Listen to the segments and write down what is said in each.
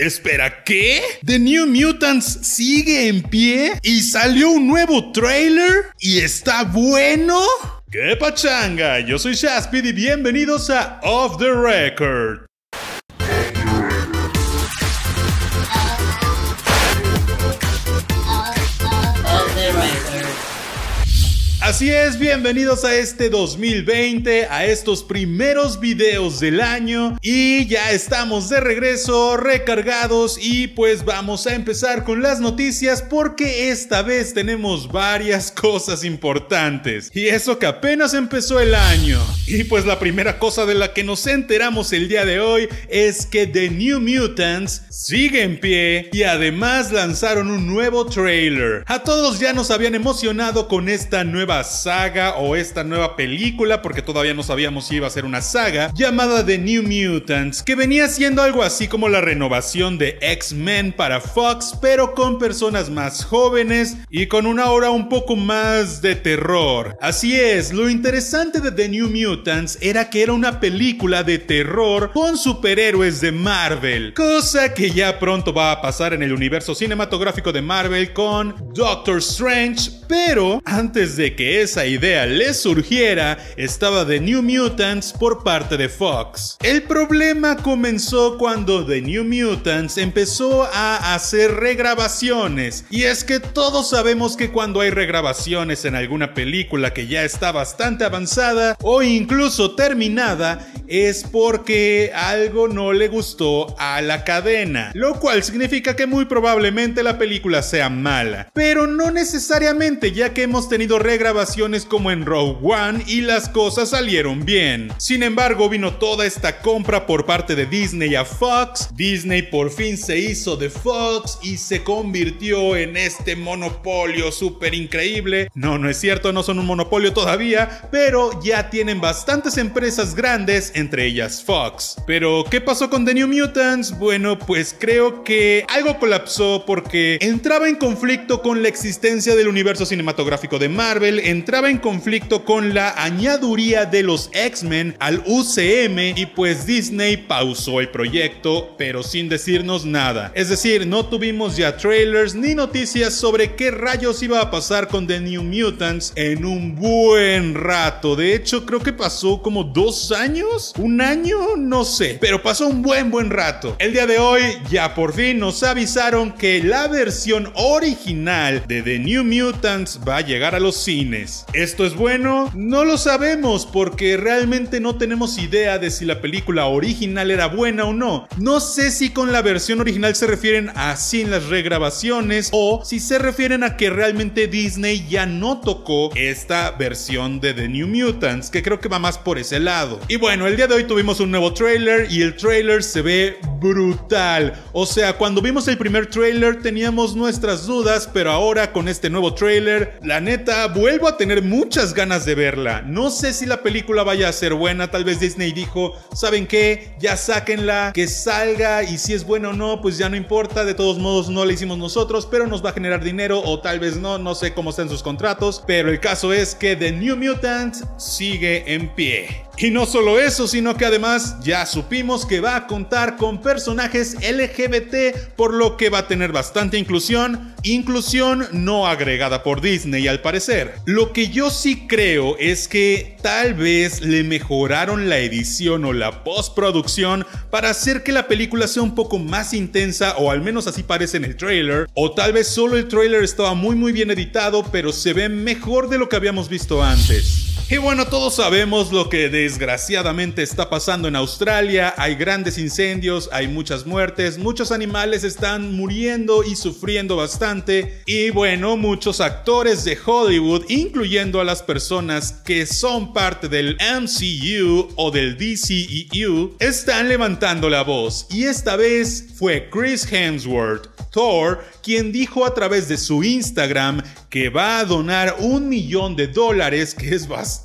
Espera, ¿qué? ¿The New Mutants sigue en pie? ¿Y salió un nuevo trailer? ¿Y está bueno? ¡Qué pachanga! Yo soy Shaspid y bienvenidos a Off the Record. Así es, bienvenidos a este 2020, a estos primeros videos del año y ya estamos de regreso, recargados y pues vamos a empezar con las noticias porque esta vez tenemos varias cosas importantes y eso que apenas empezó el año. Y pues la primera cosa de la que nos enteramos el día de hoy es que The New Mutants sigue en pie y además lanzaron un nuevo trailer. A todos ya nos habían emocionado con esta nueva saga o esta nueva película, porque todavía no sabíamos si iba a ser una saga, llamada The New Mutants, que venía siendo algo así como la renovación de X-Men para Fox, pero con personas más jóvenes y con una aura un poco más de terror. Así es, lo interesante de The New Mutants era que era una película de terror con superhéroes de Marvel, cosa que ya pronto va a pasar en el universo cinematográfico de Marvel con Doctor Strange, pero antes de que esa idea le surgiera estaba The New Mutants por parte de Fox. El problema comenzó cuando The New Mutants empezó a hacer regrabaciones. Y es que todos sabemos que cuando hay regrabaciones en alguna película que ya está bastante avanzada o incluso terminada, es porque algo no le gustó a la cadena. Lo cual significa que muy probablemente la película sea mala. Pero no necesariamente ya que hemos tenido regrabaciones como en Rogue One y las cosas salieron bien. Sin embargo, vino toda esta compra por parte de Disney a Fox. Disney por fin se hizo de Fox y se convirtió en este monopolio súper increíble. No, no es cierto, no son un monopolio todavía, pero ya tienen bastantes empresas grandes, entre ellas Fox. Pero, ¿qué pasó con The New Mutants? Bueno, pues creo que algo colapsó porque entraba en conflicto con la existencia del universo cinematográfico de Marvel entraba en conflicto con la añaduría de los X-Men al UCM y pues Disney pausó el proyecto, pero sin decirnos nada. Es decir, no tuvimos ya trailers ni noticias sobre qué rayos iba a pasar con The New Mutants en un buen rato. De hecho, creo que pasó como dos años, un año, no sé, pero pasó un buen buen rato. El día de hoy ya por fin nos avisaron que la versión original de The New Mutants va a llegar a los cines ¿Esto es bueno? No lo sabemos porque realmente no tenemos idea de si la película original era buena o no. No sé si con la versión original se refieren a sin las regrabaciones o si se refieren a que realmente Disney ya no tocó esta versión de The New Mutants, que creo que va más por ese lado. Y bueno, el día de hoy tuvimos un nuevo trailer y el trailer se ve brutal. O sea, cuando vimos el primer trailer teníamos nuestras dudas, pero ahora con este nuevo trailer, la neta vuelve a tener muchas ganas de verla. No sé si la película vaya a ser buena. Tal vez Disney dijo, ¿saben qué? Ya sáquenla, que salga y si es buena o no, pues ya no importa. De todos modos, no la hicimos nosotros, pero nos va a generar dinero o tal vez no. No sé cómo están sus contratos. Pero el caso es que The New Mutants sigue en pie. Y no solo eso, sino que además ya supimos que va a contar con personajes LGBT, por lo que va a tener bastante inclusión, inclusión no agregada por Disney al parecer. Lo que yo sí creo es que tal vez le mejoraron la edición o la postproducción para hacer que la película sea un poco más intensa, o al menos así parece en el trailer, o tal vez solo el trailer estaba muy muy bien editado, pero se ve mejor de lo que habíamos visto antes. Y bueno, todos sabemos lo que desgraciadamente está pasando en Australia. Hay grandes incendios, hay muchas muertes, muchos animales están muriendo y sufriendo bastante. Y bueno, muchos actores de Hollywood, incluyendo a las personas que son parte del MCU o del DCEU, están levantando la voz. Y esta vez fue Chris Hemsworth, Thor, quien dijo a través de su Instagram que va a donar un millón de dólares, que es bastante,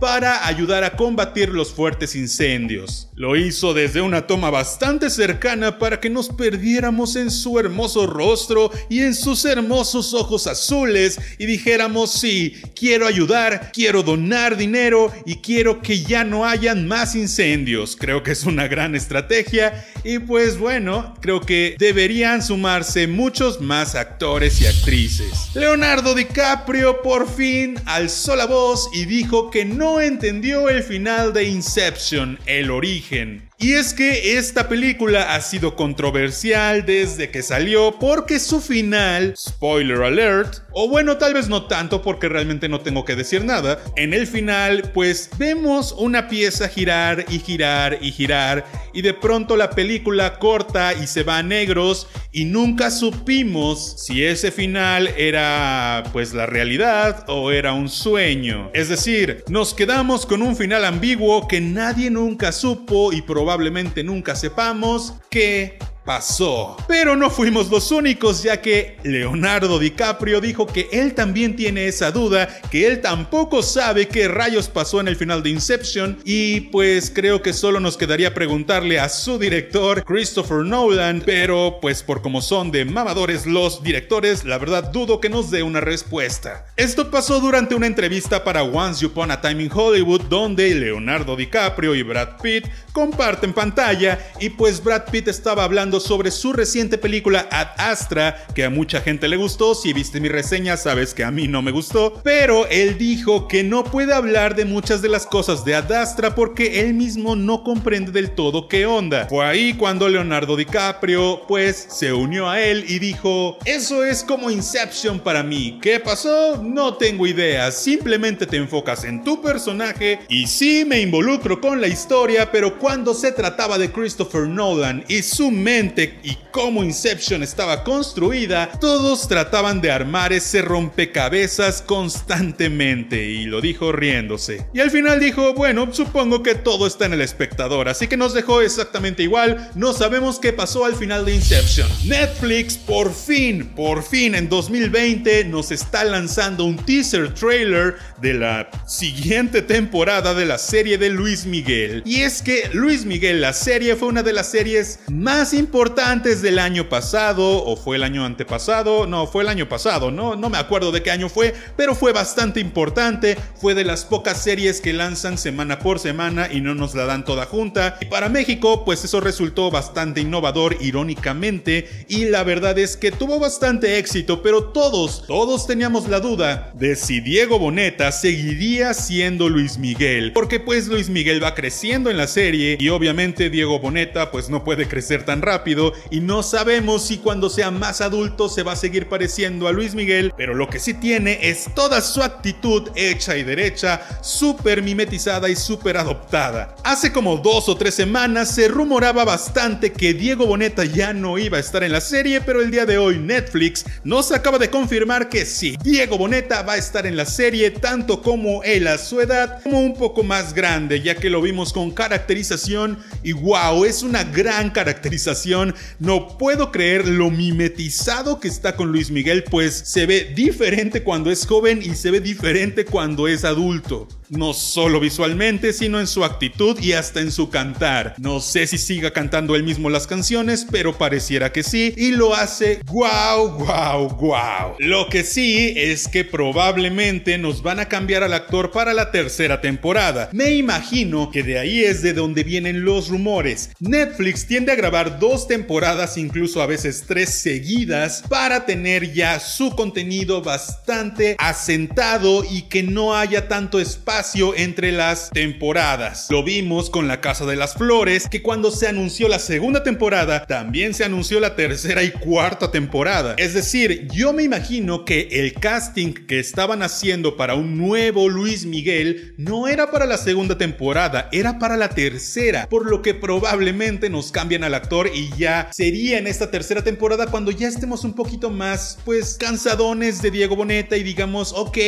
para ayudar a combatir los fuertes incendios. Lo hizo desde una toma bastante cercana para que nos perdiéramos en su hermoso rostro y en sus hermosos ojos azules y dijéramos sí, quiero ayudar, quiero donar dinero y quiero que ya no hayan más incendios. Creo que es una gran estrategia y pues bueno, creo que deberían sumarse muchos más actores y actrices. Leonardo DiCaprio por fin alzó la voz y dijo que no entendió el final de Inception, el origen. can Y es que esta película ha sido controversial desde que salió porque su final, spoiler alert, o bueno, tal vez no tanto porque realmente no tengo que decir nada, en el final pues vemos una pieza girar y girar y girar y de pronto la película corta y se va a negros y nunca supimos si ese final era pues la realidad o era un sueño. Es decir, nos quedamos con un final ambiguo que nadie nunca supo y probablemente probablemente nunca sepamos que pasó. Pero no fuimos los únicos, ya que Leonardo DiCaprio dijo que él también tiene esa duda, que él tampoco sabe qué rayos pasó en el final de Inception, y pues creo que solo nos quedaría preguntarle a su director, Christopher Nolan, pero pues por como son de mamadores los directores, la verdad dudo que nos dé una respuesta. Esto pasó durante una entrevista para Once Upon a Time in Hollywood, donde Leonardo DiCaprio y Brad Pitt comparten pantalla, y pues Brad Pitt estaba hablando sobre su reciente película Ad Astra, que a mucha gente le gustó, si viste mi reseña sabes que a mí no me gustó, pero él dijo que no puede hablar de muchas de las cosas de Ad Astra porque él mismo no comprende del todo qué onda. Fue ahí cuando Leonardo DiCaprio pues se unió a él y dijo, eso es como Inception para mí, ¿qué pasó? No tengo idea, simplemente te enfocas en tu personaje y sí me involucro con la historia, pero cuando se trataba de Christopher Nolan y su mente y cómo Inception estaba construida, todos trataban de armar ese rompecabezas constantemente y lo dijo riéndose. Y al final dijo, bueno, supongo que todo está en el espectador, así que nos dejó exactamente igual, no sabemos qué pasó al final de Inception. Netflix por fin, por fin en 2020 nos está lanzando un teaser trailer de la siguiente temporada de la serie de Luis Miguel. Y es que Luis Miguel, la serie, fue una de las series más importantes importantes del año pasado o fue el año antepasado, no, fue el año pasado, no, no me acuerdo de qué año fue, pero fue bastante importante, fue de las pocas series que lanzan semana por semana y no nos la dan toda junta. Y para México, pues eso resultó bastante innovador, irónicamente, y la verdad es que tuvo bastante éxito, pero todos, todos teníamos la duda de si Diego Boneta seguiría siendo Luis Miguel, porque pues Luis Miguel va creciendo en la serie y obviamente Diego Boneta pues no puede crecer tan rápido y no sabemos si cuando sea más adulto se va a seguir pareciendo a Luis Miguel, pero lo que sí tiene es toda su actitud hecha y derecha, súper mimetizada y súper adoptada. Hace como dos o tres semanas se rumoraba bastante que Diego Boneta ya no iba a estar en la serie, pero el día de hoy Netflix nos acaba de confirmar que sí, Diego Boneta va a estar en la serie tanto como él a su edad, como un poco más grande, ya que lo vimos con caracterización y wow, es una gran caracterización no puedo creer lo mimetizado que está con Luis Miguel, pues se ve diferente cuando es joven y se ve diferente cuando es adulto no solo visualmente, sino en su actitud y hasta en su cantar. No sé si siga cantando él mismo las canciones, pero pareciera que sí, y lo hace guau, guau, guau. Lo que sí es que probablemente nos van a cambiar al actor para la tercera temporada. Me imagino que de ahí es de donde vienen los rumores. Netflix tiende a grabar dos temporadas, incluso a veces tres seguidas, para tener ya su contenido bastante asentado y que no haya tanto espacio entre las temporadas. Lo vimos con La Casa de las Flores, que cuando se anunció la segunda temporada, también se anunció la tercera y cuarta temporada. Es decir, yo me imagino que el casting que estaban haciendo para un nuevo Luis Miguel no era para la segunda temporada, era para la tercera, por lo que probablemente nos cambian al actor y ya sería en esta tercera temporada cuando ya estemos un poquito más, pues, cansadones de Diego Boneta y digamos, ok,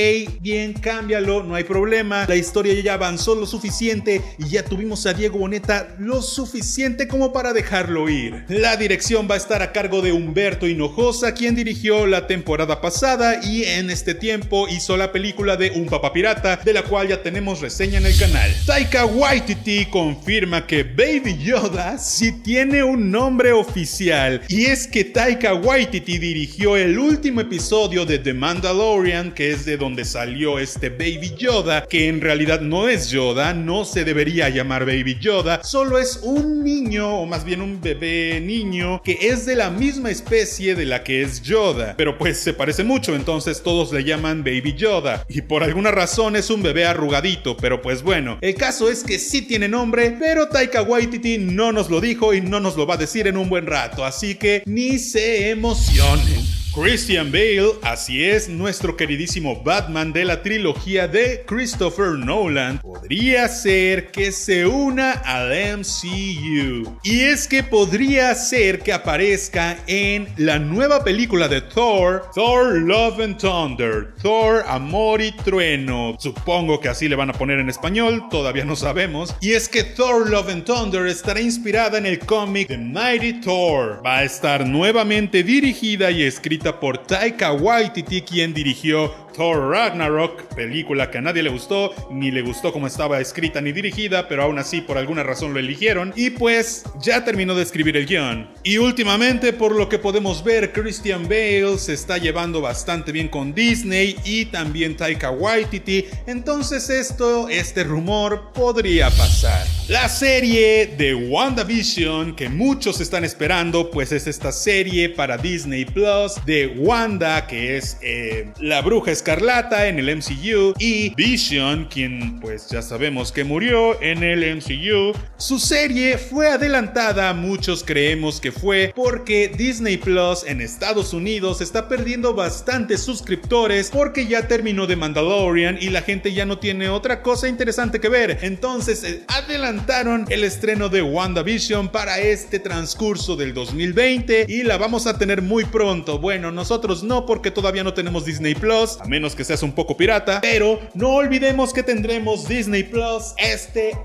bien, cámbialo, no hay problema la historia ya avanzó lo suficiente y ya tuvimos a Diego Boneta lo suficiente como para dejarlo ir. La dirección va a estar a cargo de Humberto Hinojosa, quien dirigió la temporada pasada y en este tiempo hizo la película de Un Papá Pirata, de la cual ya tenemos reseña en el canal. Taika Waititi confirma que Baby Yoda sí tiene un nombre oficial y es que Taika Waititi dirigió el último episodio de The Mandalorian, que es de donde salió este Baby Yoda, que realidad no es Yoda, no se debería llamar Baby Yoda, solo es un niño, o más bien un bebé niño, que es de la misma especie de la que es Yoda, pero pues se parece mucho, entonces todos le llaman Baby Yoda, y por alguna razón es un bebé arrugadito, pero pues bueno, el caso es que sí tiene nombre, pero Taika Waititi no nos lo dijo y no nos lo va a decir en un buen rato, así que ni se emocionen. Christian Bale, así es, nuestro queridísimo Batman de la trilogía de Christopher Nolan, podría ser que se una al MCU. Y es que podría ser que aparezca en la nueva película de Thor, Thor Love and Thunder, Thor Amor y Trueno. Supongo que así le van a poner en español, todavía no sabemos. Y es que Thor Love and Thunder estará inspirada en el cómic The Mighty Thor. Va a estar nuevamente dirigida y por Taika Waititi, quien dirigió Thor Ragnarok, película que a nadie le gustó, ni le gustó como estaba escrita ni dirigida, pero aún así por alguna razón lo eligieron, y pues ya terminó de escribir el guion. Y últimamente, por lo que podemos ver, Christian Bale se está llevando bastante bien con Disney y también Taika Waititi, entonces esto, este rumor podría pasar. La serie de WandaVision que muchos están esperando, pues es esta serie para Disney Plus de Wanda, que es eh, la bruja Escarlata en el MCU y Vision, quien pues ya sabemos que murió en el MCU. Su serie fue adelantada, muchos creemos que fue porque Disney Plus en Estados Unidos está perdiendo bastantes suscriptores porque ya terminó de Mandalorian y la gente ya no tiene otra cosa interesante que ver. Entonces eh, adelantaron el estreno de WandaVision para este transcurso del 2020 y la vamos a tener muy pronto. Bueno, nosotros no porque todavía no tenemos Disney Plus menos que seas un poco pirata. Pero no olvidemos que tendremos Disney Plus este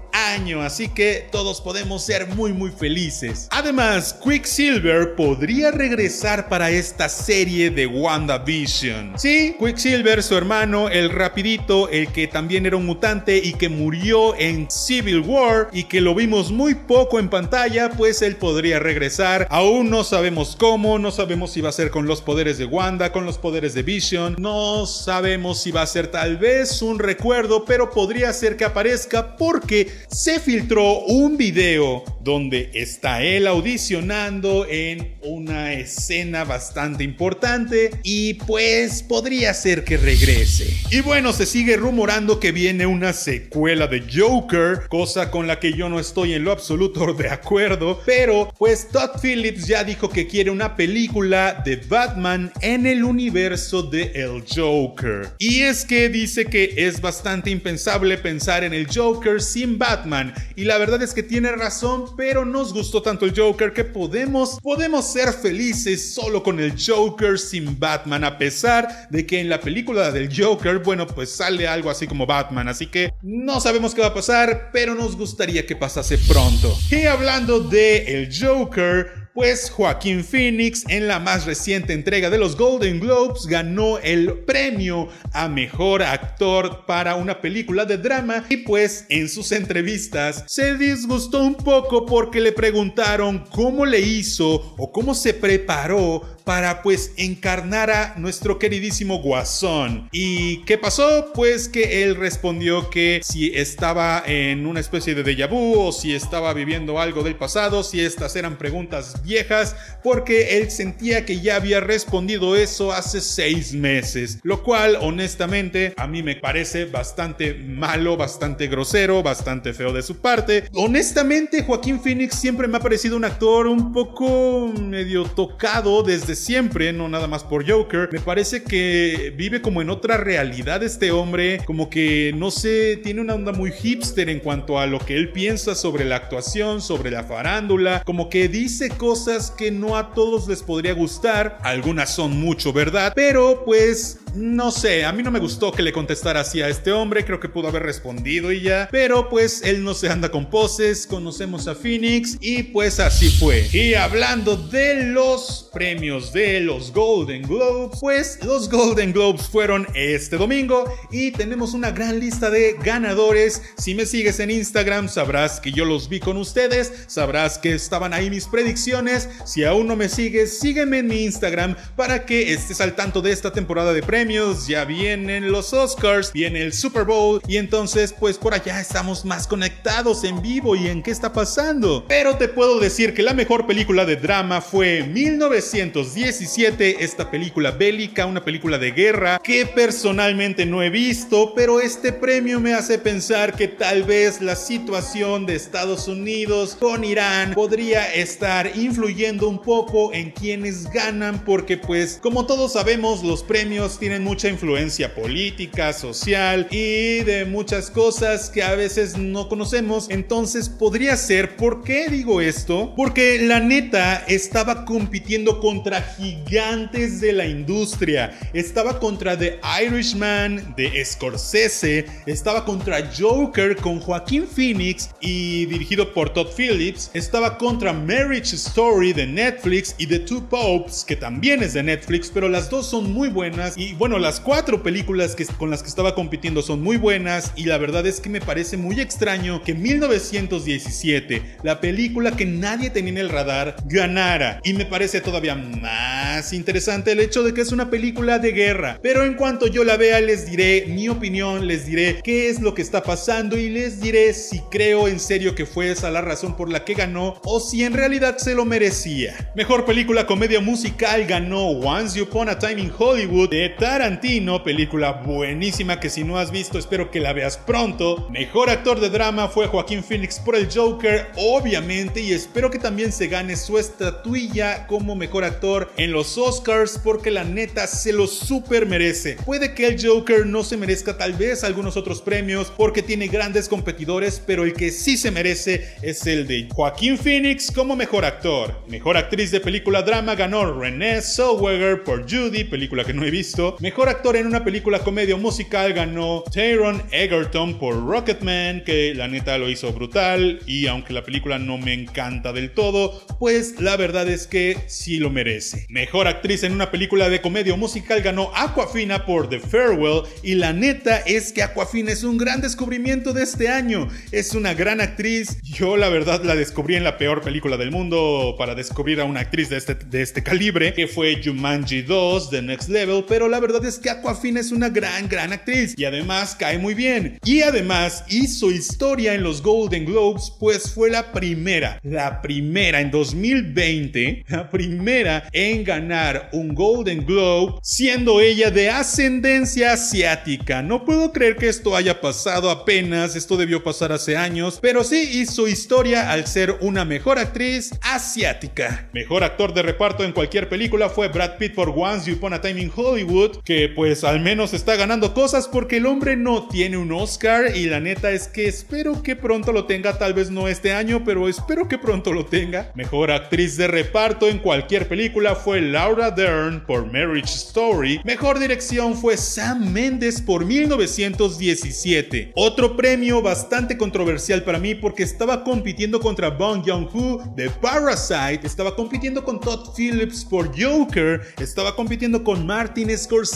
así que todos podemos ser muy muy felices. Además, Quicksilver podría regresar para esta serie de WandaVision. Sí, Quicksilver, su hermano, el rapidito, el que también era un mutante y que murió en Civil War y que lo vimos muy poco en pantalla, pues él podría regresar. Aún no sabemos cómo, no sabemos si va a ser con los poderes de Wanda, con los poderes de Vision, no sabemos si va a ser tal vez un recuerdo, pero podría ser que aparezca porque se filtró un video donde está él audicionando en una escena bastante importante y pues podría ser que regrese. Y bueno, se sigue rumorando que viene una secuela de Joker, cosa con la que yo no estoy en lo absoluto de acuerdo, pero pues Todd Phillips ya dijo que quiere una película de Batman en el universo de El Joker. Y es que dice que es bastante impensable pensar en el Joker sin Batman y la verdad es que tiene razón pero nos gustó tanto el Joker que podemos, podemos ser felices solo con el Joker sin Batman, a pesar de que en la película del Joker, bueno, pues sale algo así como Batman, así que no sabemos qué va a pasar, pero nos gustaría que pasase pronto. Y hablando de el Joker, pues Joaquín Phoenix en la más reciente entrega de los Golden Globes ganó el premio a mejor actor para una película de drama y pues en sus entrevistas se disgustó un poco porque le preguntaron cómo le hizo o cómo se preparó para pues encarnar a nuestro queridísimo Guasón. ¿Y qué pasó? Pues que él respondió que si estaba en una especie de déjà vu o si estaba viviendo algo del pasado, si estas eran preguntas viejas, porque él sentía que ya había respondido eso hace seis meses, lo cual honestamente a mí me parece bastante malo, bastante grosero, bastante feo de su parte. Honestamente, Joaquín Phoenix siempre me ha parecido un actor un poco medio tocado desde siempre, no nada más por Joker. Me parece que vive como en otra realidad este hombre, como que no sé, tiene una onda muy hipster en cuanto a lo que él piensa sobre la actuación, sobre la farándula, como que dice cosas que no a todos les podría gustar, algunas son mucho verdad, pero pues no sé, a mí no me gustó que le contestara así a este hombre, creo que pudo haber respondido y ya, pero pues él no se anda con poses, conocemos a Phoenix y pues así fue. Y hablando de los premios de los Golden Globes, pues los Golden Globes fueron este domingo y tenemos una gran lista de ganadores. Si me sigues en Instagram sabrás que yo los vi con ustedes, sabrás que estaban ahí mis predicciones. Si aún no me sigues, sígueme en mi Instagram para que estés al tanto de esta temporada de premios. Ya vienen los Oscars, viene el Super Bowl y entonces pues por allá estamos más conectados en vivo y en qué está pasando. Pero te puedo decir que la mejor película de drama fue 1917, esta película bélica, una película de guerra que personalmente no he visto, pero este premio me hace pensar que tal vez la situación de Estados Unidos con Irán podría estar influyendo un poco en quienes ganan porque pues como todos sabemos los premios tienen mucha influencia política, social y de muchas cosas que a veces no conocemos. Entonces podría ser, ¿por qué digo esto? Porque la neta estaba compitiendo contra gigantes de la industria. Estaba contra The Irishman de Scorsese, estaba contra Joker con Joaquín Phoenix y dirigido por Todd Phillips, estaba contra Marriage Story de Netflix y The Two Popes, que también es de Netflix, pero las dos son muy buenas y bueno, las cuatro películas que, con las que estaba compitiendo son muy buenas y la verdad es que me parece muy extraño que 1917, la película que nadie tenía en el radar, ganara. Y me parece todavía más interesante el hecho de que es una película de guerra, pero en cuanto yo la vea les diré mi opinión, les diré qué es lo que está pasando y les diré si creo en serio que fue esa la razón por la que ganó o si en realidad se lo merecía. Mejor película comedia musical ganó Once Upon a Time in Hollywood de Tarantino, película buenísima que si no has visto espero que la veas pronto. Mejor actor de drama fue Joaquín Phoenix por el Joker, obviamente, y espero que también se gane su estatuilla como mejor actor en los Oscars porque la neta se lo super merece. Puede que el Joker no se merezca tal vez algunos otros premios porque tiene grandes competidores, pero el que sí se merece es el de Joaquín Phoenix como mejor actor. Mejor actriz de película drama ganó Renée Zellweger por Judy, película que no he visto. Mejor actor en una película comedia musical ganó Taron Egerton por Rocketman, que la neta lo hizo brutal y aunque la película no me encanta del todo, pues la verdad es que sí lo merece. Mejor actriz en una película de comedia musical ganó Aquafina por The Farewell y la neta es que Aquafina es un gran descubrimiento de este año. Es una gran actriz. Yo la verdad la descubrí en la peor película del mundo para descubrir a una actriz de este, de este calibre, que fue Jumanji 2, The Next Level, pero la es que Aquafina es una gran, gran actriz y además cae muy bien. Y además hizo historia en los Golden Globes, pues fue la primera, la primera en 2020, la primera en ganar un Golden Globe, siendo ella de ascendencia asiática. No puedo creer que esto haya pasado apenas, esto debió pasar hace años, pero sí hizo historia al ser una mejor actriz asiática. Mejor actor de reparto en cualquier película fue Brad Pitt por Once Upon a Time in Hollywood, que pues al menos está ganando cosas porque el hombre no tiene un Oscar y la neta es que espero que pronto lo tenga, tal vez no este año, pero espero que pronto lo tenga. Mejor actriz de reparto en cualquier película fue Laura Dern por Marriage Story. Mejor dirección fue Sam Mendes por 1917. Otro premio bastante controversial para mí porque estaba compitiendo contra Bong Joon-ho de Parasite, estaba compitiendo con Todd Phillips por Joker, estaba compitiendo con Martin Scorsese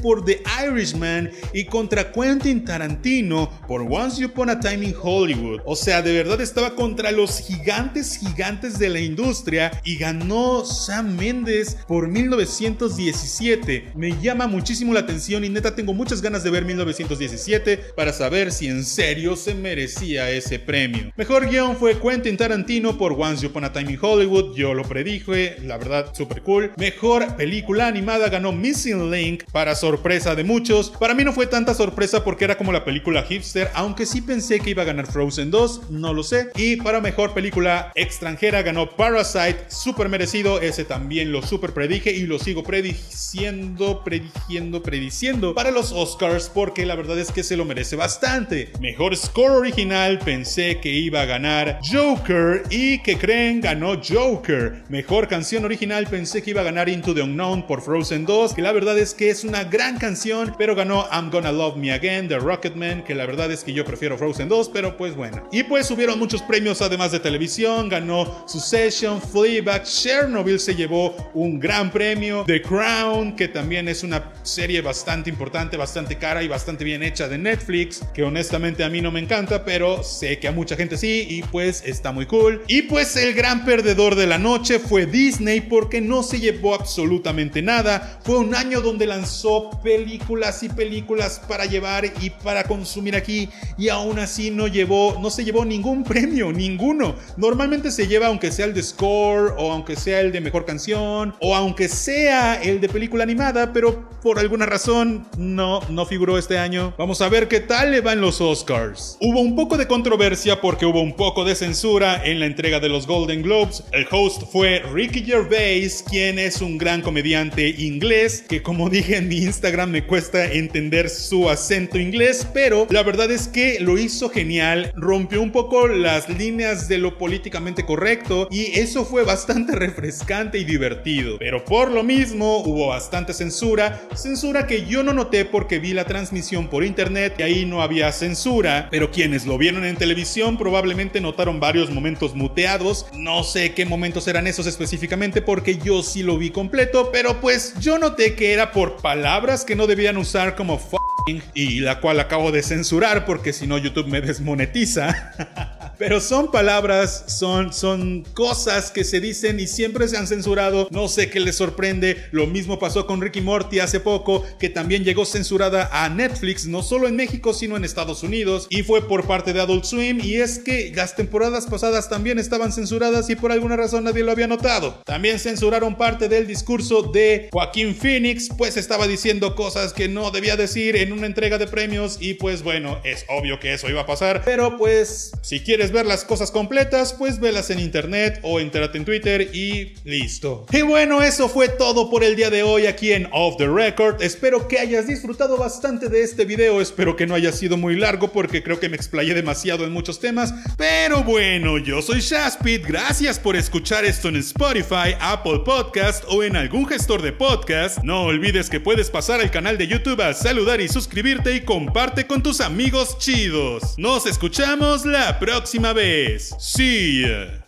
por The Irishman y contra Quentin Tarantino por Once Upon a Time in Hollywood. O sea, de verdad estaba contra los gigantes gigantes de la industria y ganó Sam Mendes por 1917. Me llama muchísimo la atención y neta tengo muchas ganas de ver 1917 para saber si en serio se merecía ese premio. Mejor guion fue Quentin Tarantino por Once Upon a Time in Hollywood, yo lo predije, la verdad super cool. Mejor película animada ganó Missing Link para sorpresa de muchos. Para mí no fue tanta sorpresa porque era como la película hipster, aunque sí pensé que iba a ganar Frozen 2, no lo sé. Y para mejor película extranjera ganó Parasite, super merecido, ese también lo super predije y lo sigo prediciendo, predigiendo, prediciendo para los Oscars porque la verdad es que se lo merece bastante. Mejor score original pensé que iba a ganar Joker y que creen ganó Joker. Mejor canción original pensé que iba a ganar Into the Unknown por Frozen 2, que la verdad es que es una gran canción, pero ganó I'm Gonna Love Me Again de Rocketman, que la verdad es que yo prefiero Frozen 2, pero pues bueno. Y pues subieron muchos premios además de televisión, ganó Succession, Fleabag, Chernobyl se llevó un gran premio, The Crown, que también es una serie bastante importante, bastante cara y bastante bien hecha de Netflix, que honestamente a mí no me encanta, pero sé que a mucha gente sí y pues está muy cool. Y pues el gran perdedor de la noche fue Disney porque no se llevó absolutamente nada. Fue un año donde lanzó películas y películas para llevar y para consumir aquí y aún así no llevó, no se llevó ningún premio, ninguno. Normalmente se lleva aunque sea el de score o aunque sea el de mejor canción o aunque sea el de película animada, pero por alguna razón no, no figuró este año. Vamos a ver qué tal le van los Oscars. Hubo un poco de controversia porque hubo un poco de censura en la entrega de los Golden Globes. El host fue Ricky Gervais, quien es un gran comediante inglés, que como dije en mi Instagram me cuesta entender su acento inglés, pero la verdad es que lo hizo genial, rompió un poco las líneas de lo políticamente correcto y eso fue bastante refrescante y divertido. Pero por lo mismo hubo bastante censura, censura que yo no noté porque vi la transmisión por internet y ahí no había censura, pero quienes lo vieron en televisión probablemente notaron varios momentos muteados, no sé qué momentos eran esos específicamente porque yo sí lo vi completo, pero pues yo noté que era por palabras que no debían usar como f***ing y la cual acabo de censurar porque si no YouTube me desmonetiza. Pero son palabras, son, son cosas que se dicen y siempre se han censurado. No sé qué les sorprende. Lo mismo pasó con Ricky Morty hace poco, que también llegó censurada a Netflix, no solo en México, sino en Estados Unidos. Y fue por parte de Adult Swim. Y es que las temporadas pasadas también estaban censuradas y por alguna razón nadie lo había notado. También censuraron parte del discurso de Joaquín Phoenix, pues estaba diciendo cosas que no debía decir en una entrega de premios. Y pues bueno, es obvio que eso iba a pasar. Pero pues, si quieres ver las cosas completas, pues velas en internet o entérate en Twitter y listo. Y bueno, eso fue todo por el día de hoy aquí en Off the Record. Espero que hayas disfrutado bastante de este video. Espero que no haya sido muy largo porque creo que me explayé demasiado en muchos temas. Pero bueno, yo soy Shaspit. Gracias por escuchar esto en Spotify, Apple Podcast o en algún gestor de podcast. No olvides que puedes pasar al canal de YouTube a saludar y suscribirte y comparte con tus amigos chidos. Nos escuchamos la próxima próxima vez. See ya.